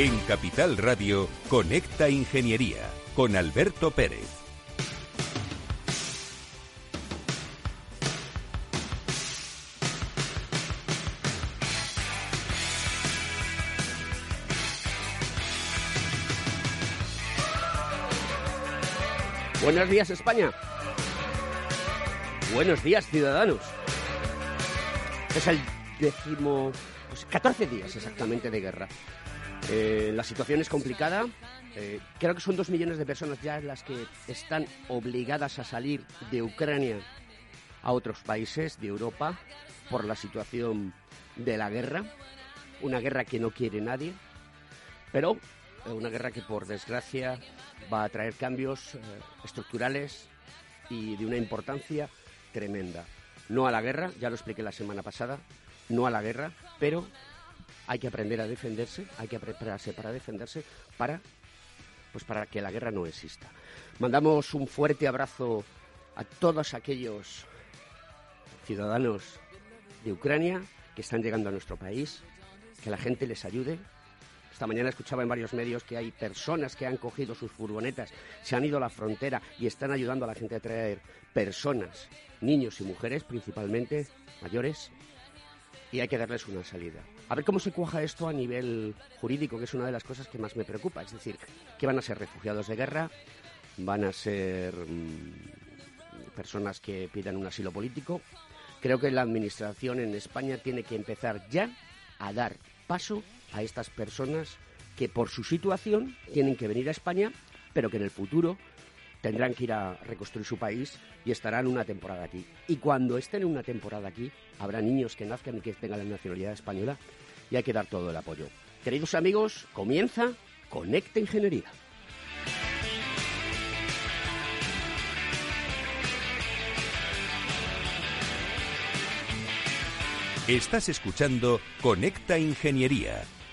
En Capital Radio, Conecta Ingeniería con Alberto Pérez. Buenos días, España. Buenos días, ciudadanos. Es el décimo, pues 14 días exactamente de guerra. Eh, la situación es complicada. Eh, creo que son dos millones de personas ya las que están obligadas a salir de Ucrania a otros países de Europa por la situación de la guerra. Una guerra que no quiere nadie, pero eh, una guerra que por desgracia va a traer cambios eh, estructurales y de una importancia tremenda. No a la guerra, ya lo expliqué la semana pasada, no a la guerra, pero hay que aprender a defenderse, hay que prepararse para defenderse para pues para que la guerra no exista. Mandamos un fuerte abrazo a todos aquellos ciudadanos de Ucrania que están llegando a nuestro país, que la gente les ayude. Esta mañana escuchaba en varios medios que hay personas que han cogido sus furgonetas, se han ido a la frontera y están ayudando a la gente a traer personas, niños y mujeres principalmente, mayores, y hay que darles una salida. A ver cómo se cuaja esto a nivel jurídico, que es una de las cosas que más me preocupa. Es decir, que van a ser refugiados de guerra, van a ser mm, personas que pidan un asilo político. Creo que la Administración en España tiene que empezar ya a dar paso a estas personas que por su situación tienen que venir a España, pero que en el futuro tendrán que ir a reconstruir su país y estarán una temporada aquí. Y cuando estén una temporada aquí, habrá niños que nazcan y que tengan la nacionalidad española y hay que dar todo el apoyo. Queridos amigos, comienza Conecta Ingeniería. Estás escuchando Conecta Ingeniería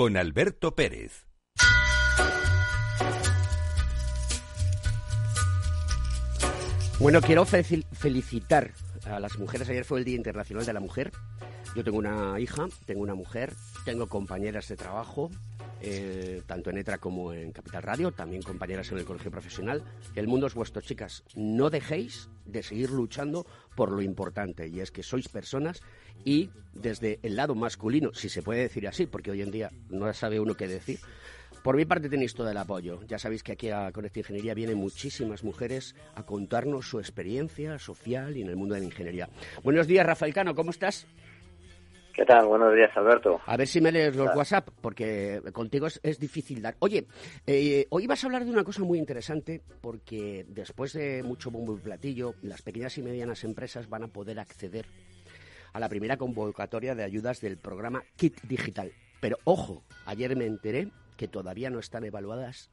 con Alberto Pérez. Bueno, quiero felicitar a las mujeres. Ayer fue el Día Internacional de la Mujer. Yo tengo una hija, tengo una mujer, tengo compañeras de trabajo, eh, tanto en ETRA como en Capital Radio, también compañeras en el colegio profesional. El mundo es vuestro, chicas. No dejéis de seguir luchando por lo importante, y es que sois personas y desde el lado masculino, si se puede decir así, porque hoy en día no sabe uno qué decir, por mi parte tenéis todo el apoyo. Ya sabéis que aquí a Conecta Ingeniería vienen muchísimas mujeres a contarnos su experiencia social y en el mundo de la ingeniería. Buenos días, Rafael Cano, ¿cómo estás? ¿Qué tal? Buenos días, Alberto. A ver si me lees los WhatsApp, porque contigo es, difícil dar. Oye, eh, hoy vas a hablar de una cosa muy interesante, porque después de mucho bombo y platillo, las pequeñas y medianas empresas van a poder acceder a la primera convocatoria de ayudas del programa Kit Digital. Pero ojo, ayer me enteré que todavía no están evaluadas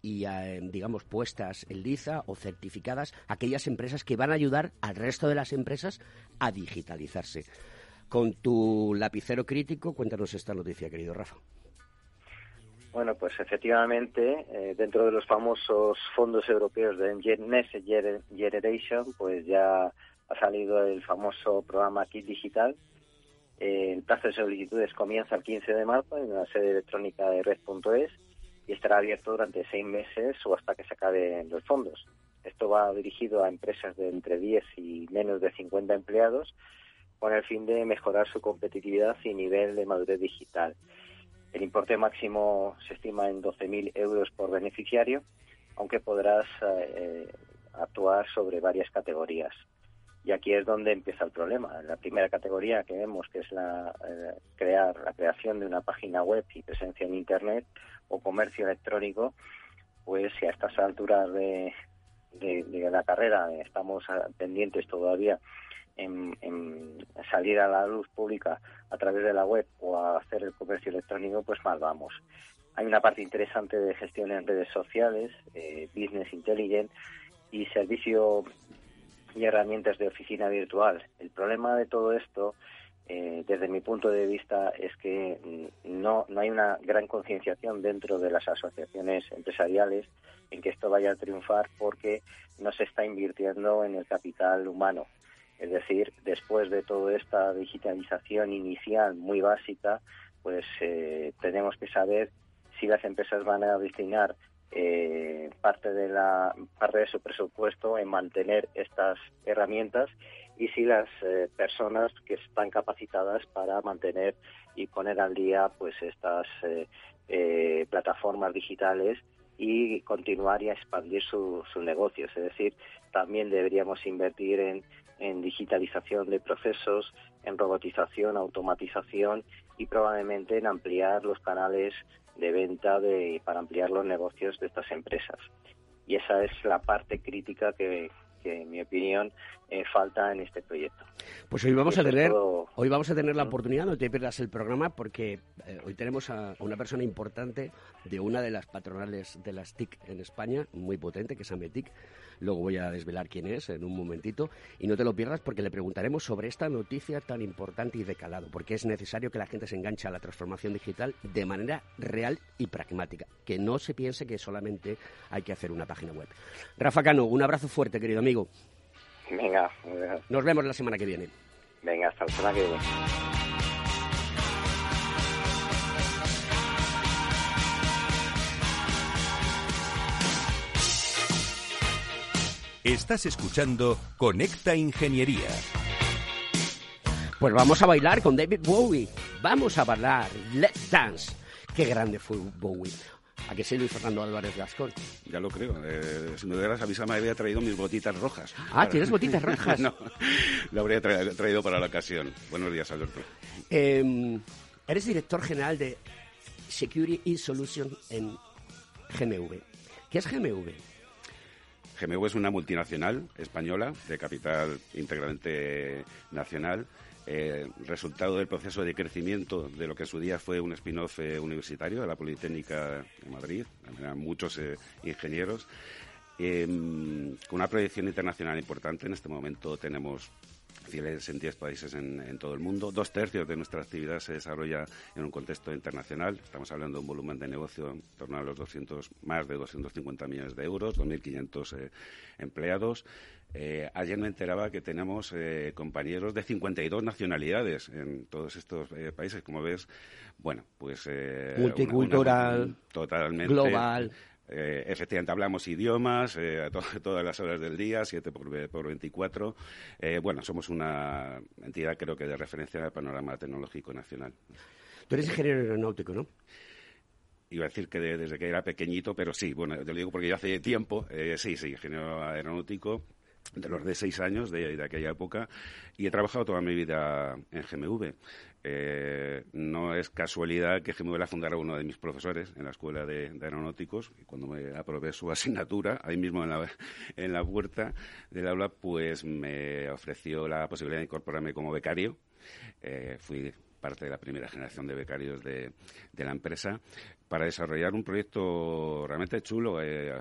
y, eh, digamos, puestas en liza o certificadas aquellas empresas que van a ayudar al resto de las empresas a digitalizarse. Con tu lapicero crítico, cuéntanos esta noticia, querido Rafa. Bueno, pues efectivamente, eh, dentro de los famosos fondos europeos de Next Generation, pues ya ha salido el famoso programa Kit Digital. Eh, el plazo de solicitudes comienza el 15 de marzo en la sede electrónica de red.es y estará abierto durante seis meses o hasta que se acaben los fondos. Esto va dirigido a empresas de entre 10 y menos de 50 empleados con el fin de mejorar su competitividad y nivel de madurez digital. El importe máximo se estima en 12.000 euros por beneficiario, aunque podrás eh, actuar sobre varias categorías. Y aquí es donde empieza el problema. La primera categoría que vemos, que es la, eh, crear, la creación de una página web y presencia en Internet o comercio electrónico, pues si a estas alturas de, de, la carrera estamos pendientes todavía en, salir a la luz pública a través de la web o a hacer el comercio electrónico, pues mal vamos. Hay una parte interesante de gestión en redes sociales, eh, business intelligent y servicio y herramientas de oficina virtual. El problema de todo esto, eh, desde mi punto de vista, es que mm, no, no hay una gran concienciación dentro de las asociaciones empresariales en que esto vaya a triunfar porque no se está invirtiendo en el capital humano. Es decir, después de toda esta digitalización inicial muy básica, pues eh, tenemos que saber si las empresas van a destinar eh, parte de su presupuesto en mantener estas herramientas y si las eh, personas que están capacitadas para mantener y poner al día pues estas plataformas digitales y continuar y expandir sus negocios. Es decir, también deberíamos invertir en, en digitalización de procesos, en robotización, automatización y probablemente en ampliar los canales de venta de, para ampliar los negocios de estas empresas. Y esa es la parte crítica que, que en mi opinión eh, falta en este proyecto. Pues hoy vamos a tener hoy vamos a tener la oportunidad, no te pierdas el programa porque eh, hoy tenemos a, una persona importante de una de las patronales de las TIC en España, muy potente, que es Ametic. Luego voy a desvelar quién es en un momentito y no te lo pierdas porque le preguntaremos sobre esta noticia tan importante y de calado, porque es necesario que la gente se enganche a la transformación digital de manera real y pragmática, que no se piense que solamente hay que hacer una página web. Rafa Cano, un abrazo fuerte, querido amigo. Venga. Nos vemos la semana que viene. Venga, hasta la semana que viene. Estás escuchando Conecta Ingeniería. Pues vamos a bailar con David Bowie. Vamos a bailar Let's Dance. Qué grande fue Bowie. ¿A qué sí, Luis Fernando Álvarez Gascón? Ya lo creo. Eh, si me hubieras avisado, me había traído mis botitas rojas. Ah, ¿tienes botitas rojas? no, lo habría traído, para la ocasión. Buenos días, Alberto. Em, eres director general de Security Solution en GMV. ¿Qué es GMV? GMV es una multinacional española de capital íntegramente nacional eh, resultado del proceso de crecimiento de lo que en su día fue un spin-off eh, universitario de la Politécnica de Madrid, eran muchos eh, ingenieros, con una proyección internacional importante. En este momento tenemos fieles en 10 países en, todo el mundo. Dos tercios de nuestra actividad se desarrolla en un contexto internacional. Estamos hablando de un volumen de negocio en torno a los 200, más de 250 millones de euros, 2.500 eh, empleados. Eh, ayer me enteraba que tenemos eh, compañeros de 52 nacionalidades en todos estos países. Como ves, bueno, pues... Multicultural, totalmente, global. Eh, efectivamente, hablamos idiomas eh, a todas las horas del día, 7 por, por 24. Eh, bueno, somos una entidad, creo que, de referencia en el panorama tecnológico nacional. Tú eres ingeniero aeronáutico, ¿no? Iba a decir que desde que era pequeñito, pero sí, bueno, te lo digo porque ya hace tiempo, sí, sí, ingeniero aeronáutico, de los de seis años de, aquella época y he trabajado toda mi vida en GMV. Eh, no es casualidad que GMV la fundara uno de mis profesores en la escuela de, aeronáuticos y cuando me aprobé su asignatura, ahí mismo en la, en la puerta del aula, pues me ofreció la posibilidad de incorporarme como becario. Eh, fui parte de la primera generación de becarios de, de la empresa para desarrollar un proyecto realmente chulo. Eh,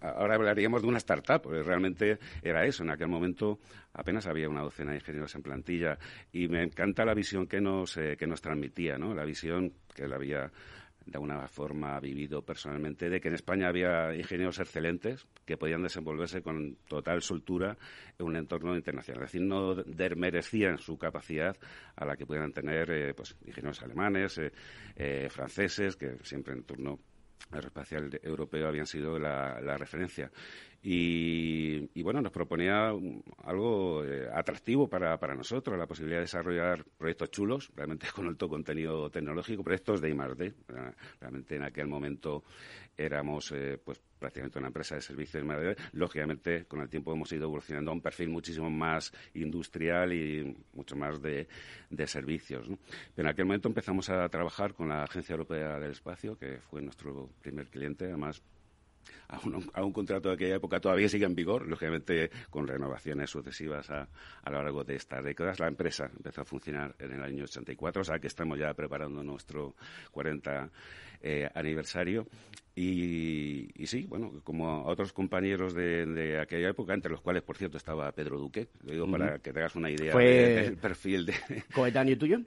ahora hablaríamos de una startup, porque realmente era eso. En aquel momento apenas había una docena de ingenieros en plantilla y me encanta la visión que nos, eh, que nos transmitía, ¿no? La visión que la había de alguna forma vivido personalmente, de que en España había ingenieros excelentes que podían desenvolverse con total soltura en un entorno internacional. Es decir, no desmerecían su capacidad a la que pudieran tener eh, pues, ingenieros alemanes, eh, eh, franceses, que siempre en turno aeroespacial europeo habían sido la, referencia. Y, bueno, nos proponía algo eh, atractivo para, para nosotros, la posibilidad de desarrollar proyectos chulos, realmente con alto contenido tecnológico, proyectos de I+.D. Realmente en aquel momento éramos eh, pues prácticamente una empresa de servicios Lógicamente, con el tiempo hemos ido evolucionando a un perfil muchísimo más industrial y mucho más de, servicios. Pero en aquel momento empezamos a trabajar con la Agencia Europea del Espacio, que fue nuestro primer cliente, además a un, contrato de aquella época todavía sigue en vigor, lógicamente con renovaciones sucesivas a, a, lo largo de estas décadas. La empresa empezó a funcionar en el año 84, o sea que estamos ya preparando nuestro 40 eh, aniversario. Y, sí, bueno, como otros compañeros de, aquella época, entre los cuales, por cierto, estaba Pedro Duque, lo digo para que te hagas una idea del perfil de... ¿Coetáneo tuyo?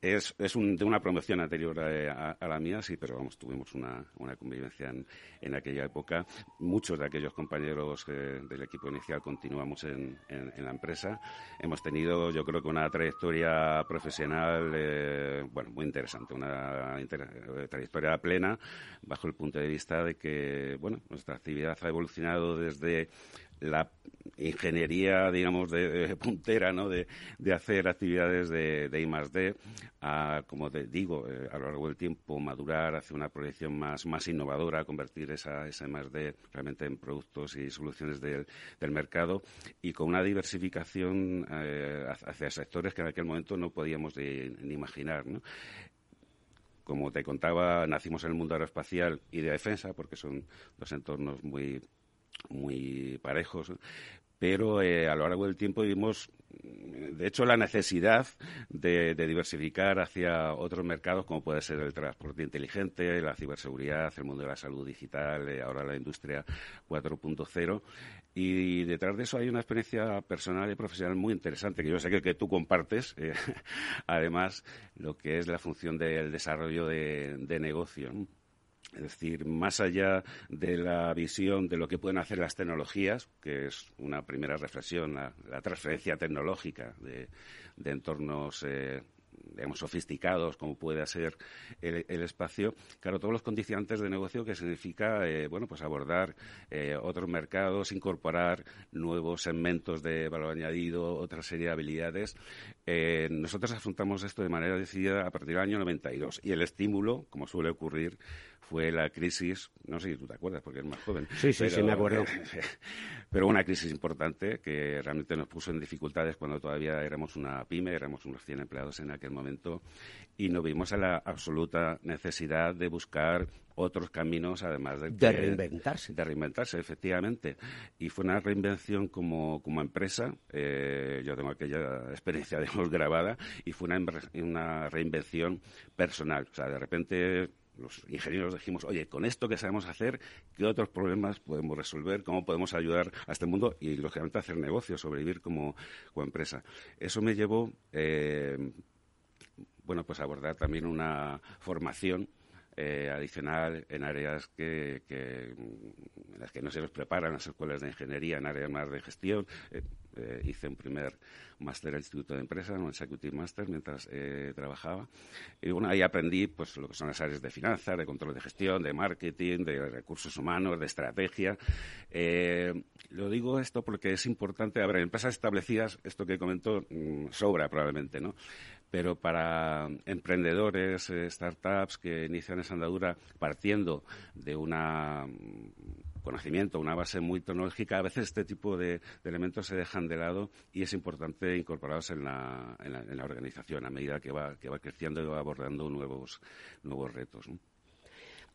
Es, es de una promoción anterior a, la mía, sí, pero vamos, tuvimos una, convivencia en, aquella época. Muchos de aquellos compañeros eh, del equipo inicial continuamos en, la empresa. Hemos tenido, yo creo que una trayectoria profesional, eh, bueno, muy interesante, una eh, trayectoria plena, bajo el punto de vista de que, bueno, nuestra actividad ha evolucionado desde la ingeniería, digamos, de, puntera, ¿no? De, hacer actividades de, de I más D, a, como digo, eh, a lo largo del tiempo madurar hacia una proyección más, innovadora, convertir esa, esa más D realmente en productos y soluciones del, mercado y con una diversificación eh, hacia sectores que en aquel momento no podíamos ni imaginar, como te contaba, nacimos en el mundo aeroespacial y de defensa, porque son dos entornos muy muy parejos, pero eh, a lo largo del tiempo vimos, de hecho, la necesidad de, diversificar hacia otros mercados, como puede ser el transporte inteligente, la ciberseguridad, el mundo de la salud digital, eh, ahora la industria 4.0. Y detrás de eso hay una experiencia personal y profesional muy interesante, que yo sé que, que tú compartes, eh, además, lo que es la función del desarrollo de, de negocio. Es decir, más allá de la visión de lo que pueden hacer las tecnologías, que es una primera reflexión, la, transferencia tecnológica de, entornos eh, digamos, sofisticados como puede ser el, espacio, claro, todos los condicionantes de negocio que significa, eh, bueno, pues abordar eh, otros mercados, incorporar nuevos segmentos de valor añadido, otra serie de habilidades. Nosotros afrontamos esto de manera decidida a partir del año 92 y el estímulo, como suele ocurrir, fue la crisis, no sé si tú te acuerdas porque eres más joven. Sí, sí, sí, me acuerdo. pero una crisis importante que realmente nos puso en dificultades cuando todavía éramos una pyme, éramos unos 100 empleados en aquel momento y nos vimos a la absoluta necesidad de buscar otros caminos además de, de reinventarse. De reinventarse, efectivamente. Y fue una reinvención como, como empresa. Eh, yo tengo aquella experiencia, digamos, grabada y fue una, una reinvención personal. O sea, de repente los ingenieros dijimos, oye, con esto que sabemos hacer, ¿qué otros problemas podemos resolver? ¿Cómo podemos ayudar a este mundo? Y, lógicamente, hacer negocios, sobrevivir como, empresa. Eso me llevó, eh, bueno, pues a abordar también una formación eh, adicional en áreas que, en las que no se nos preparan las escuelas de ingeniería, en áreas más de gestión. Eh, eh, hice un primer máster en Instituto de Empresas, un Executive Master, mientras trabajaba. Y bueno, ahí aprendí pues lo que son las áreas de finanzas, de control de gestión, de marketing, de recursos humanos, de estrategia. lo digo esto porque es importante, a ver, en empresas establecidas, esto que comentó mm, sobra probablemente, ¿no? Pero para emprendedores, eh, startups que inician esa andadura partiendo de un mm, conocimiento, una base muy tecnológica, a veces este tipo de, elementos se dejan de lado y es importante incorporarlos en la, en la, organización a medida que va, que va creciendo y va abordando nuevos, nuevos retos.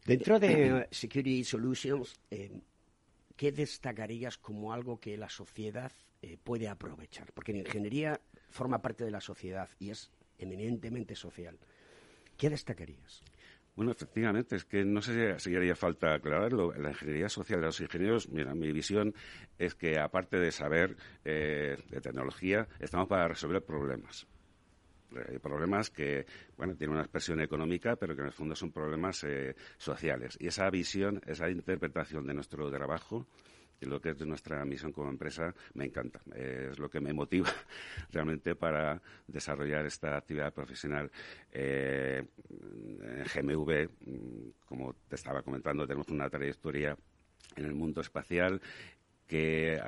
Dentro de Security Solutions, eh, ¿qué destacarías como algo que la sociedad eh, puede aprovechar? Porque en ingeniería forma parte de la sociedad y es eminentemente social. ¿Qué destacarías? Bueno, efectivamente, es que no sé si haría falta aclararlo. La ingeniería social de los ingenieros, mira, mi visión es que aparte de saber eh, de tecnología, estamos para resolver problemas. eh, problemas que, bueno, tienen una expresión económica, pero que en el fondo son problemas eh, sociales. Y esa visión, esa interpretación de nuestro trabajo, y lo que es nuestra misión como empresa me encanta. Es lo que me motiva realmente para desarrollar esta actividad profesional. Eh, en GMV, mm, como te estaba comentando, tenemos una trayectoria en el mundo espacial que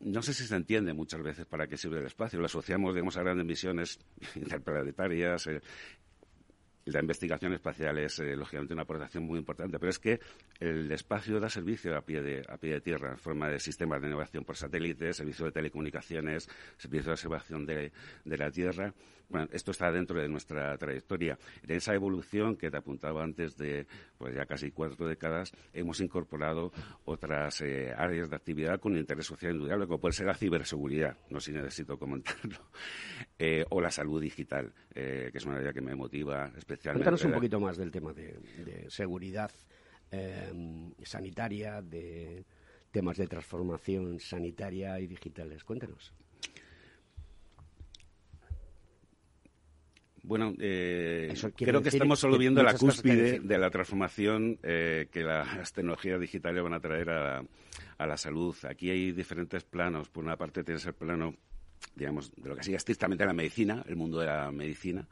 no sé si se entiende muchas veces para qué sirve el espacio. Lo asociamos, digamos, a grandes misiones interplanetarias, eh, la investigación espacial es, eh, lógicamente, una aportación muy importante, pero es que el espacio da servicio a pie de, a pie de tierra, en forma de sistemas de navegación por satélite, servicio de telecomunicaciones, servicio de observación de, la Tierra. Bueno, esto está dentro de nuestra trayectoria. En esa evolución que te apuntaba antes de pues ya casi cuatro décadas, hemos incorporado otras eh, áreas de actividad con interés social indudable, como puede ser la ciberseguridad, no si necesito comentarlo, eh, o la salud digital, que es una área que me motiva especialmente Cuéntanos un poquito más del tema de, seguridad eh, sanitaria, de temas de transformación sanitaria y digitales. Cuéntanos. Bueno, eh, creo que estamos solo viendo la cúspide de la transformación eh, que las tecnologías digitales van a traer a, a, la salud. Aquí hay diferentes planos. Por una parte tienes el plano, digamos, de lo que sigue estrictamente la medicina, el mundo de la medicina.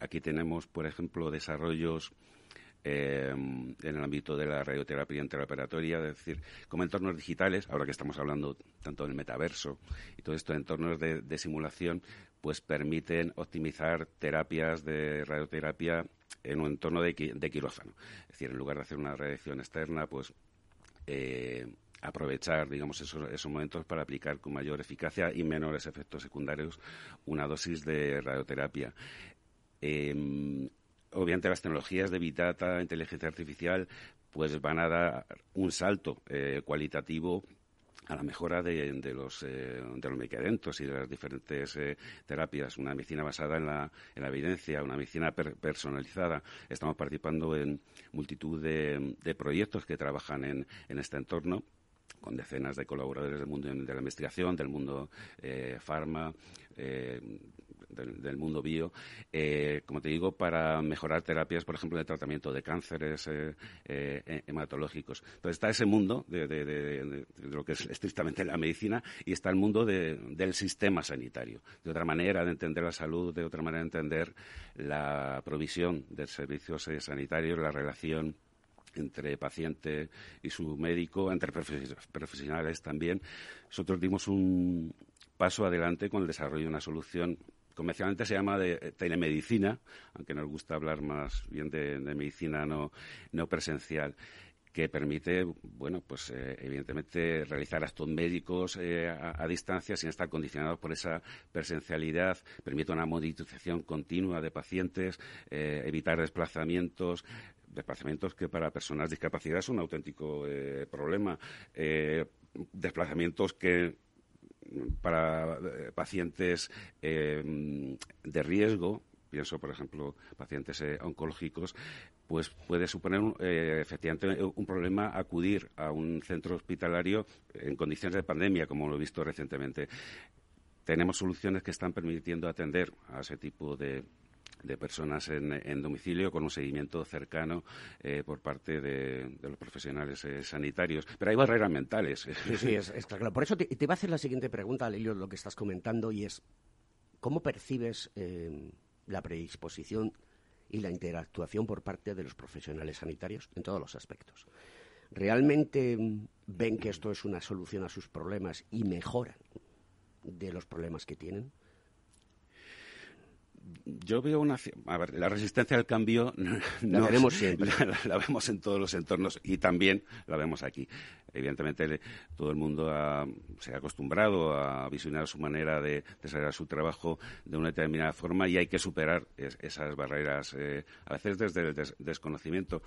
Aquí tenemos, por ejemplo, desarrollos eh, en el ámbito de la radioterapia interoperatoria, es decir, como entornos digitales, ahora que estamos hablando tanto del metaverso y todo esto, entornos de, simulación, pues permiten optimizar terapias de radioterapia en un entorno de, quirófano. Es decir, en lugar de hacer una radiación externa, pues eh, aprovechar, digamos, esos, momentos para aplicar con mayor eficacia y menores efectos secundarios una dosis de radioterapia. Eh, obviamente las tecnologías de Big Data, inteligencia artificial, pues van a dar un salto eh, cualitativo a la mejora de, los, eh, de los medicamentos y de las diferentes eh, terapias. Una medicina basada en la, en la evidencia, una medicina personalizada. Estamos participando en multitud de, de proyectos que trabajan en, en este entorno con decenas de colaboradores del mundo de la investigación, del mundo eh, farma, del, mundo bio, eh, como te digo, para mejorar terapias, por ejemplo, de tratamiento de cánceres eh, eh, hematológicos. Entonces está ese mundo de, lo que es estrictamente la medicina y está el mundo del sistema sanitario. De otra manera de entender la salud, de otra manera de entender la provisión de servicios sanitarios, la relación entre paciente y su médico, entre profesionales también. Nosotros dimos un paso adelante con el desarrollo de una solución convencionalmente se llama de eh, telemedicina, aunque nos gusta hablar más bien de, medicina no, presencial que permite, bueno, pues eh, evidentemente realizar actos médicos eh, a, distancia sin estar condicionados por esa presencialidad, permite una monitorización continua de pacientes, evitar desplazamientos, desplazamientos que para personas discapacitadas son un auténtico problema, desplazamientos que para eh, pacientes eh, de riesgo, pienso por ejemplo pacientes eh, oncológicos, pues puede suponer efectivamente un problema acudir a un centro hospitalario en condiciones de pandemia, como lo he visto recientemente. Tenemos soluciones que están permitiendo atender a ese tipo de, de personas en, domicilio con un seguimiento cercano eh, por parte de, los profesionales eh, sanitarios. Pero hay barreras mentales. Sí, sí, es, claro. Por eso te, te, a hacer la siguiente pregunta, Lelio, lo que estás comentando, y es, ¿cómo percibes eh, la predisposición y la interactuación por parte de los profesionales sanitarios en todos los aspectos? ¿Realmente ven que esto es una solución a sus problemas y mejoran de los problemas que tienen? Yo veo una. A ver, la resistencia al cambio. La vemos siempre. La, vemos en todos los entornos y también la vemos aquí. Evidentemente, todo el mundo se ha acostumbrado a visionar su manera de desarrollar su trabajo de una determinada forma y hay que superar esas barreras, eh, a veces desde el desconocimiento.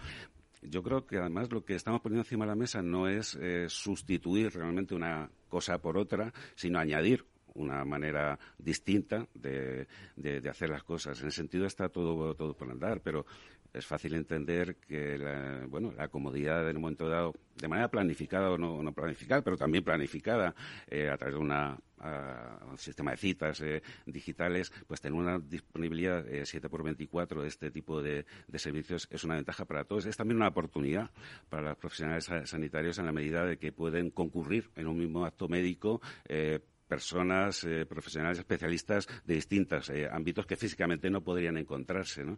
Yo creo que además lo que estamos poniendo encima de la mesa no es eh, sustituir realmente una cosa por otra, sino añadir una manera distinta de, de, hacer las cosas. En ese sentido está todo, todo por andar, pero es fácil entender que la, bueno, la comodidad en un momento dado, de manera planificada o no, planificada, pero también planificada eh, a través de un sistema de citas eh, digitales, pues tener una disponibilidad eh, 7 por 24 de este tipo de, de, servicios es una ventaja para todos. Es también una oportunidad para los profesionales sanitarios en la medida de que pueden concurrir en un mismo acto médico eh, personas eh, profesionales especialistas de distintos eh, ámbitos que físicamente no podrían encontrarse. ¿no?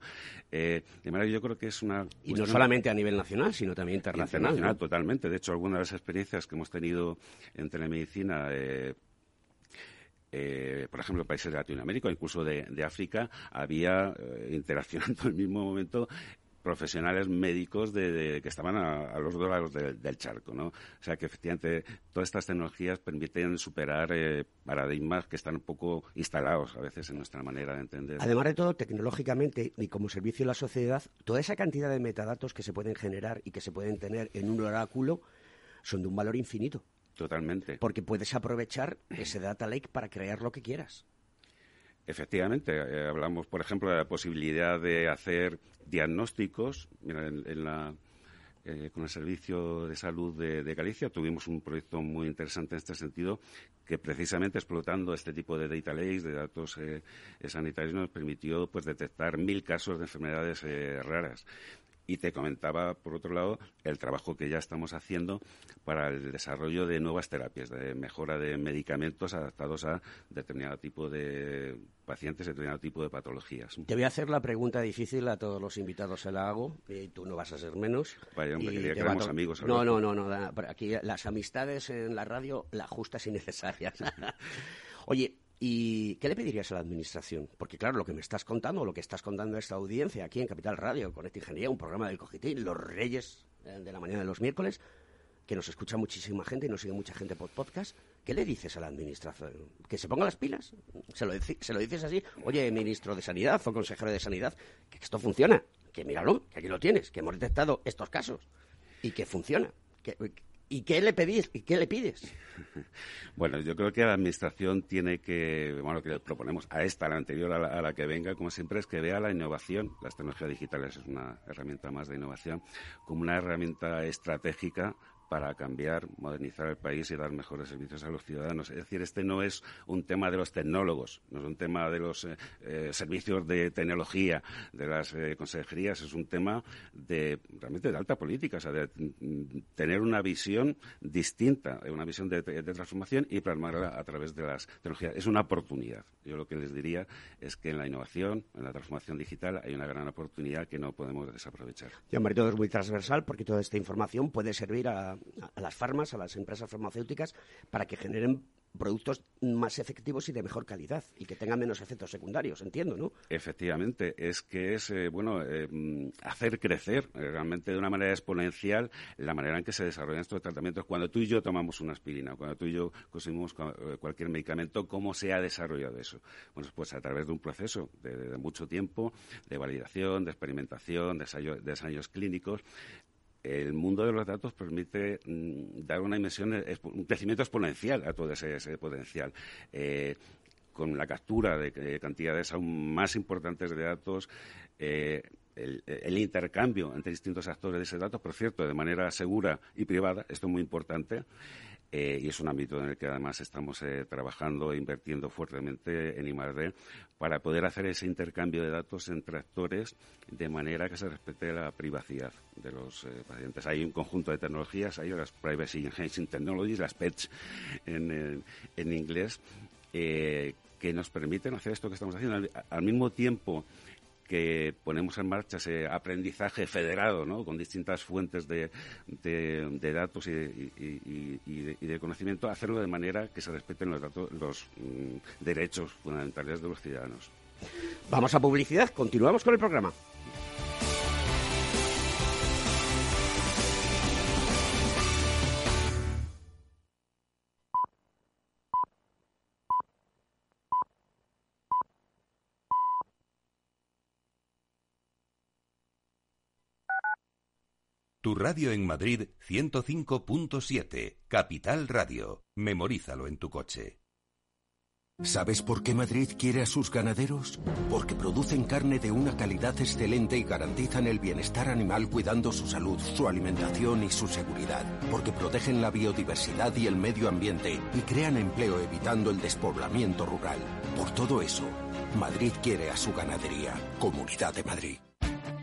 Eh, de manera que yo creo que es una... Y no solamente a nivel nacional, sino también internacional. Internacional, totalmente. De hecho, algunas de las experiencias que hemos tenido en telemedicina por ejemplo, países de Latinoamérica, incluso de, África, había interaccionando en el mismo momento profesionales médicos de, que estaban a, los dos lados del charco, ¿no? O sea que efectivamente todas estas tecnologías permiten superar eh, paradigmas que están un poco instalados a veces en nuestra manera de entender. Además de todo, tecnológicamente y como servicio a la sociedad, toda esa cantidad de metadatos que se pueden generar y que se pueden tener en un oráculo son de un valor infinito. Totalmente. Porque puedes aprovechar ese data lake para crear lo que quieras. Efectivamente, eh, hablamos, por ejemplo, de la posibilidad de hacer diagnósticos. en, la, eh, con el Servicio de Salud de, Galicia tuvimos un proyecto muy interesante en este sentido que precisamente explotando este tipo de data lakes, de datos eh, sanitarios, nos permitió pues detectar mil casos de enfermedades raras. Y te comentaba, por otro lado, el trabajo que ya estamos haciendo para el desarrollo de nuevas terapias, de mejora de medicamentos adaptados a determinado tipo de pacientes, determinado tipo de patologías. Te voy a hacer la pregunta difícil, a todos los invitados se la hago, y tú no vas a ser menos. Vaya, hombre, quería que éramos amigos. No, no, no, no, aquí las amistades en la radio, las justas y necesarias. Oye, ¿Y qué le pedirías a la Administración? Porque, claro, lo que me estás contando, lo que estás contando a esta audiencia aquí en Capital Radio, con esta ingeniería, un programa del Cogitín, Los Reyes eh, de la mañana de los miércoles, que nos escucha muchísima gente y nos sigue mucha gente por podcast, ¿qué le dices a la Administración? ¿Que se ponga las pilas? ¿Se lo, se lo dices así? Oye, ministro de Sanidad o consejero de Sanidad, que esto funciona, que míralo, que aquí lo tienes, que hemos detectado estos casos y que funciona. Que, ¿Y qué le pedís? ¿Y qué le pides? Bueno, yo creo que la Administración tiene que, bueno, que le proponemos a esta, a la anterior, a la, a la, que venga, como siempre, es que vea la innovación, las tecnologías digitales es una herramienta más de innovación, como una herramienta estratégica para cambiar, modernizar el país y dar mejores servicios a los ciudadanos. Es decir, este no es un tema de los tecnólogos, no es un tema de los eh, eh, servicios de tecnología, de las eh, consejerías, es un tema de realmente de alta política, o sea, de mm, tener una visión distinta, una visión de, transformación y plasmarla a través de las tecnologías. Es una oportunidad. Yo lo que les diría es que en la innovación, en la transformación digital, hay una gran oportunidad que no podemos desaprovechar. Y, es muy transversal porque toda esta información puede servir a a, las farmas, a las empresas farmacéuticas, para que generen productos más efectivos y de mejor calidad y que tengan menos efectos secundarios, entiendo, ¿no? Efectivamente, es que es, eh, bueno, eh, hacer crecer eh, realmente de una manera exponencial la manera en que se desarrollan estos tratamientos. Cuando tú y yo tomamos una aspirina, cuando tú y yo consumimos cualquier medicamento, ¿cómo se ha desarrollado eso? Bueno, pues a través de un proceso de, mucho tiempo, de validación, de experimentación, de ensayos clínicos, el mundo de los datos permite mm, dar una dimensión, un crecimiento exponencial a todo ese, potencial. Eh, con la captura de, cantidades aún más importantes de datos, eh, el, intercambio entre distintos actores de ese datos, por cierto, de manera segura y privada, esto es muy importante, eh, y es un ámbito en el que además estamos eh, trabajando e invirtiendo fuertemente en I+.D. para poder hacer ese intercambio de datos entre actores de manera que se respete la privacidad de los eh, pacientes. Hay un conjunto de tecnologías, hay las Privacy Enhancing Technologies, las PETS en, en inglés, que nos permiten hacer esto que estamos haciendo. al mismo tiempo que ponemos en marcha ese aprendizaje federado, ¿no? con distintas fuentes de, de, datos y, de, conocimiento, hacerlo de manera que se respeten los, datos, los mm, derechos fundamentales de los ciudadanos. Vamos a publicidad, continuamos con el programa. Tu radio en Madrid 105.7, Capital Radio. Memorízalo en tu coche. ¿Sabes por qué Madrid quiere a sus ganaderos? Porque producen carne de una calidad excelente y garantizan el bienestar animal cuidando su salud, su alimentación y su seguridad. Porque protegen la biodiversidad y el medio ambiente y crean empleo evitando el despoblamiento rural. Por todo eso, Madrid quiere a su ganadería. Comunidad de Madrid.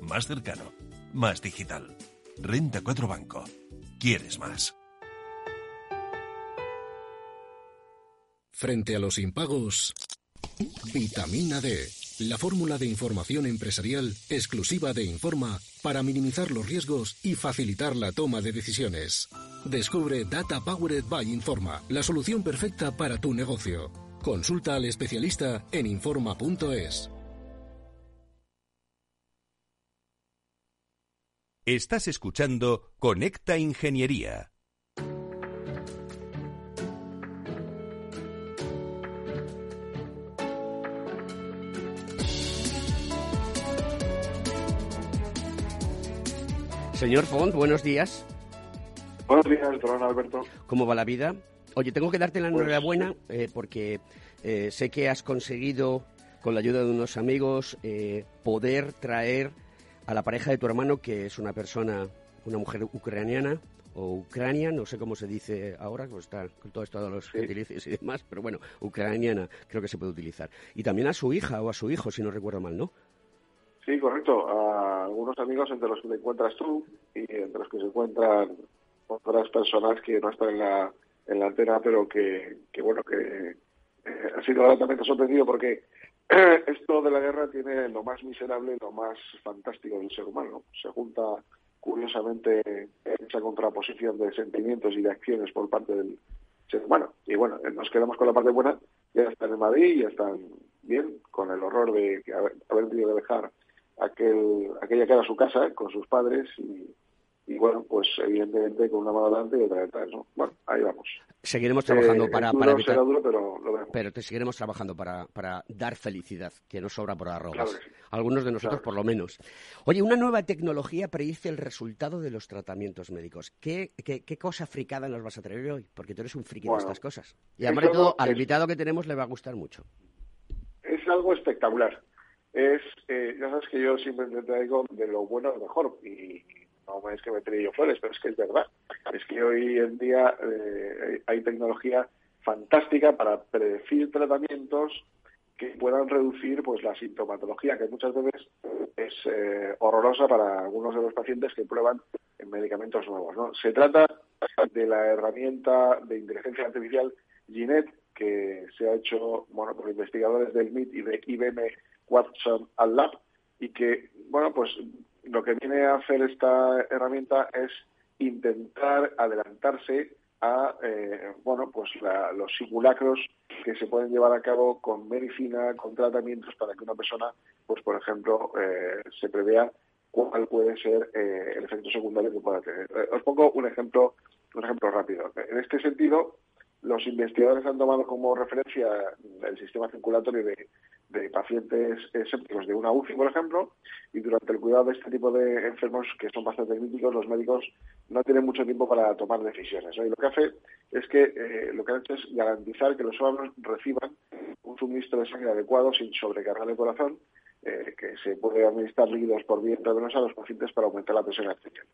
Más cercano, más digital. Renta 4 Banco. ¿Quieres más? Frente a los impagos, vitamina D, la fórmula de información empresarial exclusiva de Informa para minimizar los riesgos y facilitar la toma de decisiones. Descubre Data Powered by Informa, la solución perfecta para tu negocio. Consulta al especialista en Informa.es. Estás escuchando Conecta Ingeniería. Señor Font, buenos días. Buenos días, don Alberto. ¿Cómo va la vida? Oye, tengo que darte la Pues- enhorabuena eh, porque eh, sé que has conseguido, con la ayuda de unos amigos, eh, poder traer a la pareja de tu hermano, que es una persona, una mujer ucraniana o ucrania, no sé cómo se dice ahora, pues está con todo esto de los gentilices y demás, pero bueno, ucraniana creo que se puede utilizar. Y también a su hija o a su hijo, si no recuerdo mal, ¿no? Sí, correcto. A algunos amigos entre los que te encuentras tú y entre los que se encuentran otras personas que no están en la, en la antena, pero que, que bueno, que eh, ha sido gratamente sorprendido porque esto de la guerra tiene lo más miserable y lo más fantástico del ser humano. Se junta curiosamente esa contraposición de sentimientos y de acciones por parte del ser humano. Y bueno, nos quedamos con la parte buena, ya están en Madrid, ya están bien, con el horror de haber, haber tenido que dejar aquel, aquella que era su casa con sus padres y, y bueno, pues evidentemente con una mano adelante y otra detrás, ¿no? Bueno, ahí vamos. Seguiremos trabajando Eh, para, para evitar... será duro, pero lo vemos. Pero te seguiremos trabajando para, para dar felicidad, que no sobra por. Claro sí. Algunos de nosotros, Claro por lo menos. Oye, una nueva tecnología predice el resultado de los tratamientos médicos. ¿Qué, qué, qué cosa fricada nos vas a traer hoy? Porque tú eres un friki de estas cosas. Y además de todo, al invitado que tenemos le va a gustar mucho. es algo espectacular. Es, eh, ya sabes que yo siempre te traigo de lo bueno a lo mejor y no es que me tire yo flores, pero es que es verdad. Es que hoy en día eh, hay tecnología fantástica para predecir tratamientos que puedan reducir pues la sintomatología que muchas veces es eh, horrorosa para algunos de los pacientes que prueban en medicamentos nuevos. ¿no? Se trata de la herramienta de inteligencia artificial Ginet que se ha hecho bueno por investigadores del MIT y de IBM Watson Al Lab y que bueno pues lo que viene a hacer esta herramienta es intentar adelantarse a eh, bueno pues la- los simulacros que se pueden llevar a cabo con medicina con tratamientos para que una persona pues por ejemplo eh, se prevea cuál puede ser eh, el efecto secundario que pueda tener. Eh, os pongo un ejemplo un ejemplo rápido. En este sentido los investigadores han tomado como referencia el sistema circulatorio de, de pacientes sépticos de una UCI, por ejemplo, y durante el cuidado de este tipo de enfermos que son bastante críticos, los médicos no tienen mucho tiempo para tomar decisiones. Y lo que hace es que eh, lo que hace es garantizar que los órganos reciban un suministro de sangre adecuado sin sobrecargar el corazón, eh, que se puede administrar líquidos por vía intravenosa a los pacientes para aumentar la presión arterial.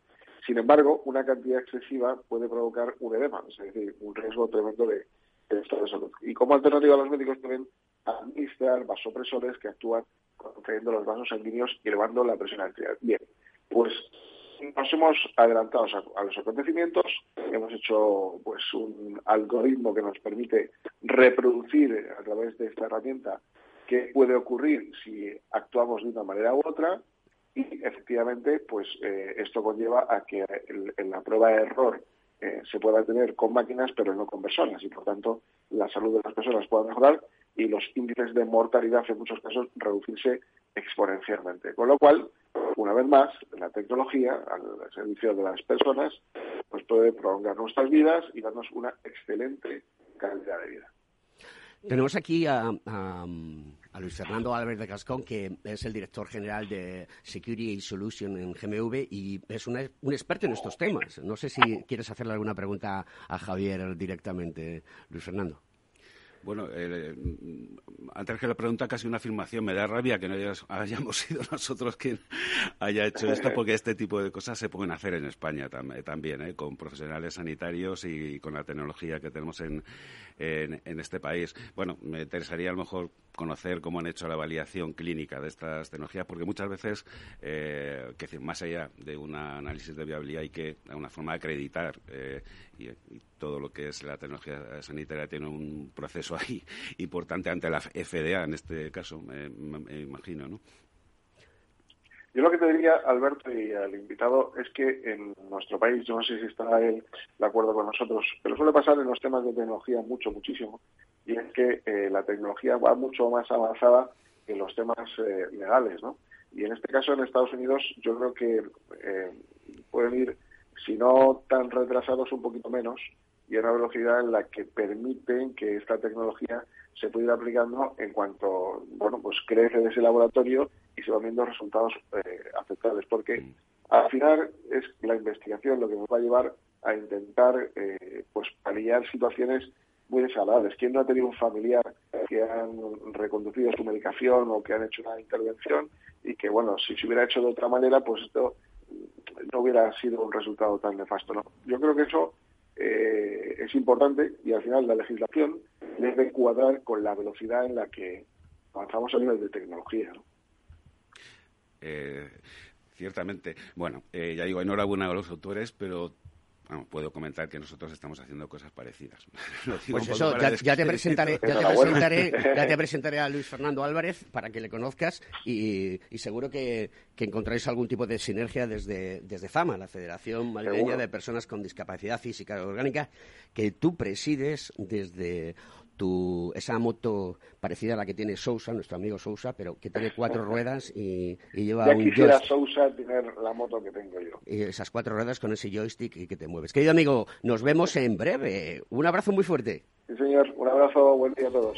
Sin embargo, una cantidad excesiva puede provocar un edema, es decir, un riesgo tremendo de, de estado de salud. Y como alternativa los médicos tienen administrar vasopresores que actúan contrayendo los vasos sanguíneos y elevando la presión arterial. Bien, pues nos hemos adelantado a, los acontecimientos, hemos hecho pues un algoritmo que nos permite reproducir a través de esta herramienta qué puede ocurrir si actuamos de una manera u otra y efectivamente pues eh, esto conlleva a que en la prueba de error eh, se pueda tener con máquinas pero no con personas y por tanto la salud de las personas pueda mejorar y los índices de mortalidad en muchos casos reducirse exponencialmente. Con lo cual, una vez más, la tecnología al servicio de las personas pues puede prolongar nuestras vidas y darnos una excelente calidad de vida. Tenemos aquí a, Luis Fernando Álvarez de Cascón, que es el director general de Security Solution en GMV y es un experto en estos temas. No sé si quieres hacerle alguna pregunta a Javier directamente, Luis Fernando. Bueno, eh, antes que la pregunta, casi una afirmación. Me da rabia que no hayamos sido nosotros quien haya hecho esto, porque este tipo de cosas se pueden hacer en España también, ¿eh? con profesionales sanitarios y con la tecnología que tenemos en, en, este país. Bueno, me interesaría a lo mejor conocer cómo han hecho la validación clínica de estas tecnologías, porque muchas veces, eh, que decir, más allá de un análisis de viabilidad, hay que, una forma acreditar eh, y, todo lo que es la tecnología sanitaria tiene un proceso ahí importante ante la FDA, en este caso, me, me imagino, ¿no? Yo lo que te diría, Alberto, y al invitado, es que en nuestro país, yo no sé si estará él de acuerdo con nosotros, pero suele pasar en los temas de tecnología mucho, muchísimo, y es que eh, la tecnología va mucho más avanzada que los temas eh, legales, ¿no? Y en este caso, en Estados Unidos, yo creo que eh, pueden ir, si no tan retrasados, un poquito menos, y a una velocidad en la que permiten que esta tecnología se pueda ir aplicando en cuanto, bueno, pues crece de ese laboratorio y se van viendo resultados eh, aceptables, porque al final es la investigación lo que nos va a llevar a intentar eh, pues paliar situaciones muy desagradables. ¿Quién no ha tenido un familiar que han reconducido su medicación o que han hecho una intervención y que, bueno, si se hubiera hecho de otra manera, pues esto no hubiera sido un resultado tan nefasto? ¿no? Yo creo que eso eh, es importante y al final la legislación debe cuadrar con la velocidad en la que avanzamos a nivel de tecnología. ¿no? Eh, ciertamente. Bueno, eh, ya digo, enhorabuena a los autores, pero puedo comentar que nosotros estamos haciendo cosas parecidas. pues eso, ya, te presentaré, ya, te presentaré, ya te presentaré a Luis Fernando Álvarez para que le conozcas y, seguro que, que, encontráis algún tipo de sinergia desde, desde FAMA, la Federación Madrileña de Personas con Discapacidad Física y Orgánica, que tú presides desde tu, esa moto parecida a la que tiene Sousa, nuestro amigo Sousa, pero que tiene cuatro ruedas y, lleva ya quisiera Sousa tener la moto que tengo yo. Y esas cuatro ruedas con ese joystick y que te mueves. Querido amigo, nos vemos en breve. Un abrazo muy fuerte. Sí, señor. Un abrazo. Buen día a todos.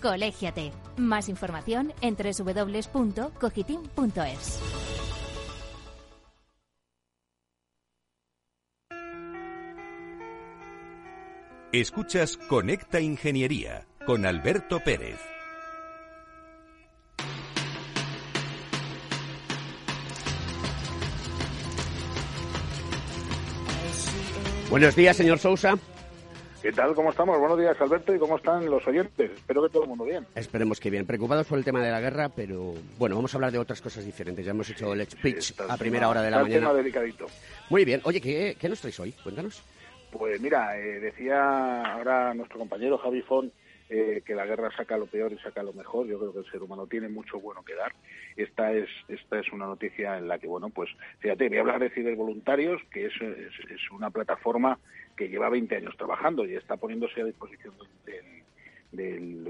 Colégiate. Más información en www.cogitim.es. Escuchas Conecta Ingeniería con Alberto Pérez. Buenos días, señor Sousa. ¿Qué tal? ¿Cómo estamos? Buenos días, Alberto, y cómo están los oyentes. Espero que todo el mundo bien. Esperemos que bien. Preocupados por el tema de la guerra, pero bueno, vamos a hablar de otras cosas diferentes. Ya hemos hecho el speech a primera hora de la mañana. tema delicadito. Muy bien. Oye, ¿qué, nos traes hoy? Cuéntanos. Pues mira, eh, decía ahora nuestro compañero Javi Fon eh, que la guerra saca lo peor y saca lo mejor. Yo creo que el ser humano tiene mucho bueno que dar. Esta es esta es una noticia en la que, bueno, pues fíjate, voy a hablar de cibervoluntarios, que es, es, una plataforma que lleva 20 años trabajando y está poniéndose a disposición del,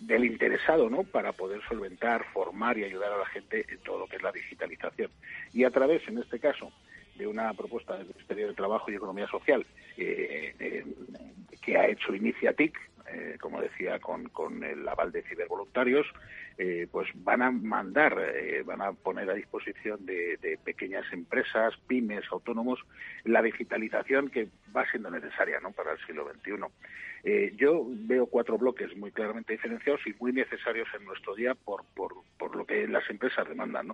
del, interesado ¿no? para poder solventar, formar y ayudar a la gente en todo lo que es la digitalización. Y a través, en este caso, de una propuesta del Ministerio de Trabajo y Economía Social eh, eh, que ha hecho Iniciatic, eh, como decía, con, el aval de cibervoluntarios, eh, pues van a mandar, eh, van a poner a disposición de, pequeñas empresas, pymes, autónomos, la digitalización que va siendo necesaria ¿no? para el siglo XXI. yo veo cuatro bloques muy claramente diferenciados y muy necesarios en nuestro día por, por, lo que las empresas demandan.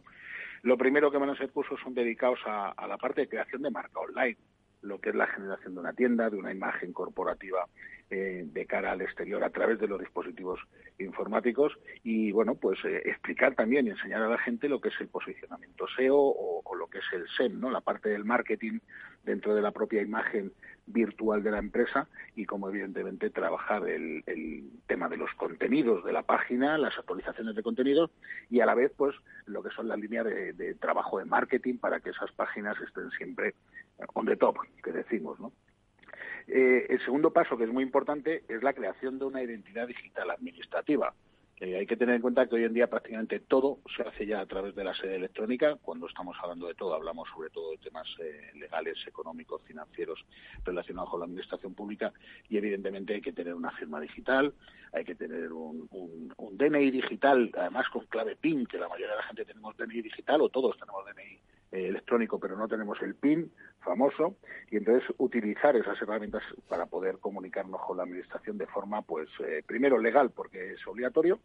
Lo primero que van a ser cursos son dedicados a, a la parte de creación de marca online lo que es la generación de una tienda, de una imagen corporativa eh, de cara al exterior a través de los dispositivos informáticos y, bueno, pues eh, explicar también y enseñar a la gente lo que es el posicionamiento SEO o, lo que es el SEM, ¿no? La parte del marketing dentro de la propia imagen virtual de la empresa y como evidentemente trabajar el, el, tema de los contenidos de la página, las actualizaciones de contenidos y a la vez pues lo que son las líneas de, de trabajo de marketing para que esas páginas estén siempre on the top, que decimos, ¿no? Eh, el segundo paso, que es muy importante, es la creación de una identidad digital administrativa. Hay que tener en cuenta que hoy en día prácticamente todo se hace ya a través de la sede electrónica. Cuando estamos hablando de todo, hablamos sobre todo de temas eh, legales, económicos, financieros relacionados con la administración pública y evidentemente hay que tener una firma digital, hay que tener un, un, un DNI digital, además con clave PIN, que la mayoría de la gente tenemos DNI digital o todos tenemos DNI eh, electrónico, pero no tenemos el PIN famoso, y entonces utilizar esas herramientas para poder comunicarnos con la administración de forma, pues, eh, primero legal, porque es obligatorio,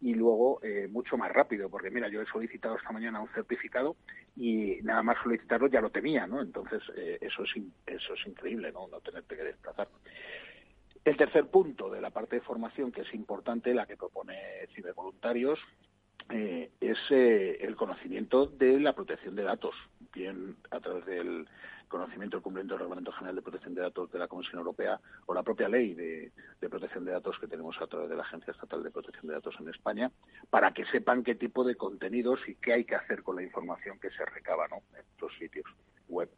y luego eh, mucho más rápido, porque mira, yo he solicitado esta mañana un certificado y nada más solicitarlo ya lo tenía, ¿no? Entonces, eh, eso, es, eso es increíble, ¿no? No tenerte que desplazar. El tercer punto de la parte de formación, que es importante, la que propone Cibervoluntarios, eh, es eh, el conocimiento de la protección de datos, bien a través del conocimiento del cumplimiento del Reglamento General de Protección de Datos de la Comisión Europea o la propia ley de, protección de datos que tenemos a través de la Agencia Estatal de Protección de Datos en España, para que sepan qué tipo de contenidos y qué hay que hacer con la información que se recaba en estos sitios web.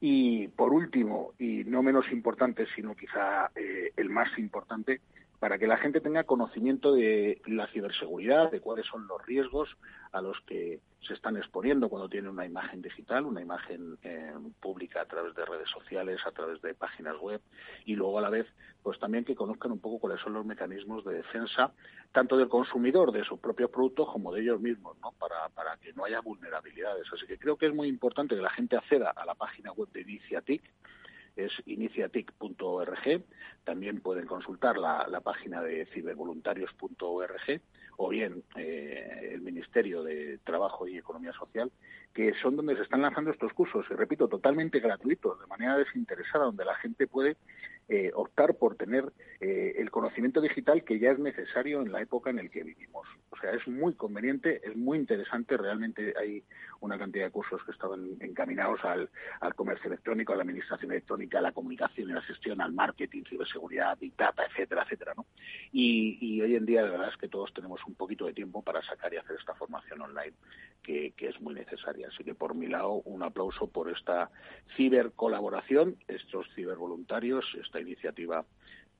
Y por último, y no menos importante, sino quizá eh, el más importante, para que la gente tenga conocimiento de la ciberseguridad, de cuáles son los riesgos a los que se están exponiendo cuando tienen una imagen digital, una imagen eh, pública a través de redes sociales, a través de páginas web y luego a la vez pues también que conozcan un poco cuáles son los mecanismos de defensa tanto del consumidor de sus propios productos como de ellos mismos, ¿no? Para, para que no haya vulnerabilidades. Así que creo que es muy importante que la gente acceda a la página web de Iniciatic es iniciatic.org. También pueden consultar la, la página de cibervoluntarios.org o bien eh, el Ministerio de Trabajo y Economía Social, que son donde se están lanzando estos cursos, y repito, totalmente gratuitos, de manera desinteresada, donde la gente puede eh, optar por tener eh, el conocimiento digital que ya es necesario en la época en la que vivimos. O sea, es muy conveniente, es muy interesante, realmente hay una cantidad de cursos que estaban encaminados al, al comercio electrónico, a la administración electrónica, a la comunicación y la gestión, al marketing, ciberseguridad, big data, etcétera, etcétera, ¿no? Y, y hoy en día, la verdad es que todos tenemos un poquito de tiempo para sacar y hacer esta formación online que, que, es muy necesaria. Así que por mi lado, un aplauso por esta cibercolaboración, estos cibervoluntarios, esta iniciativa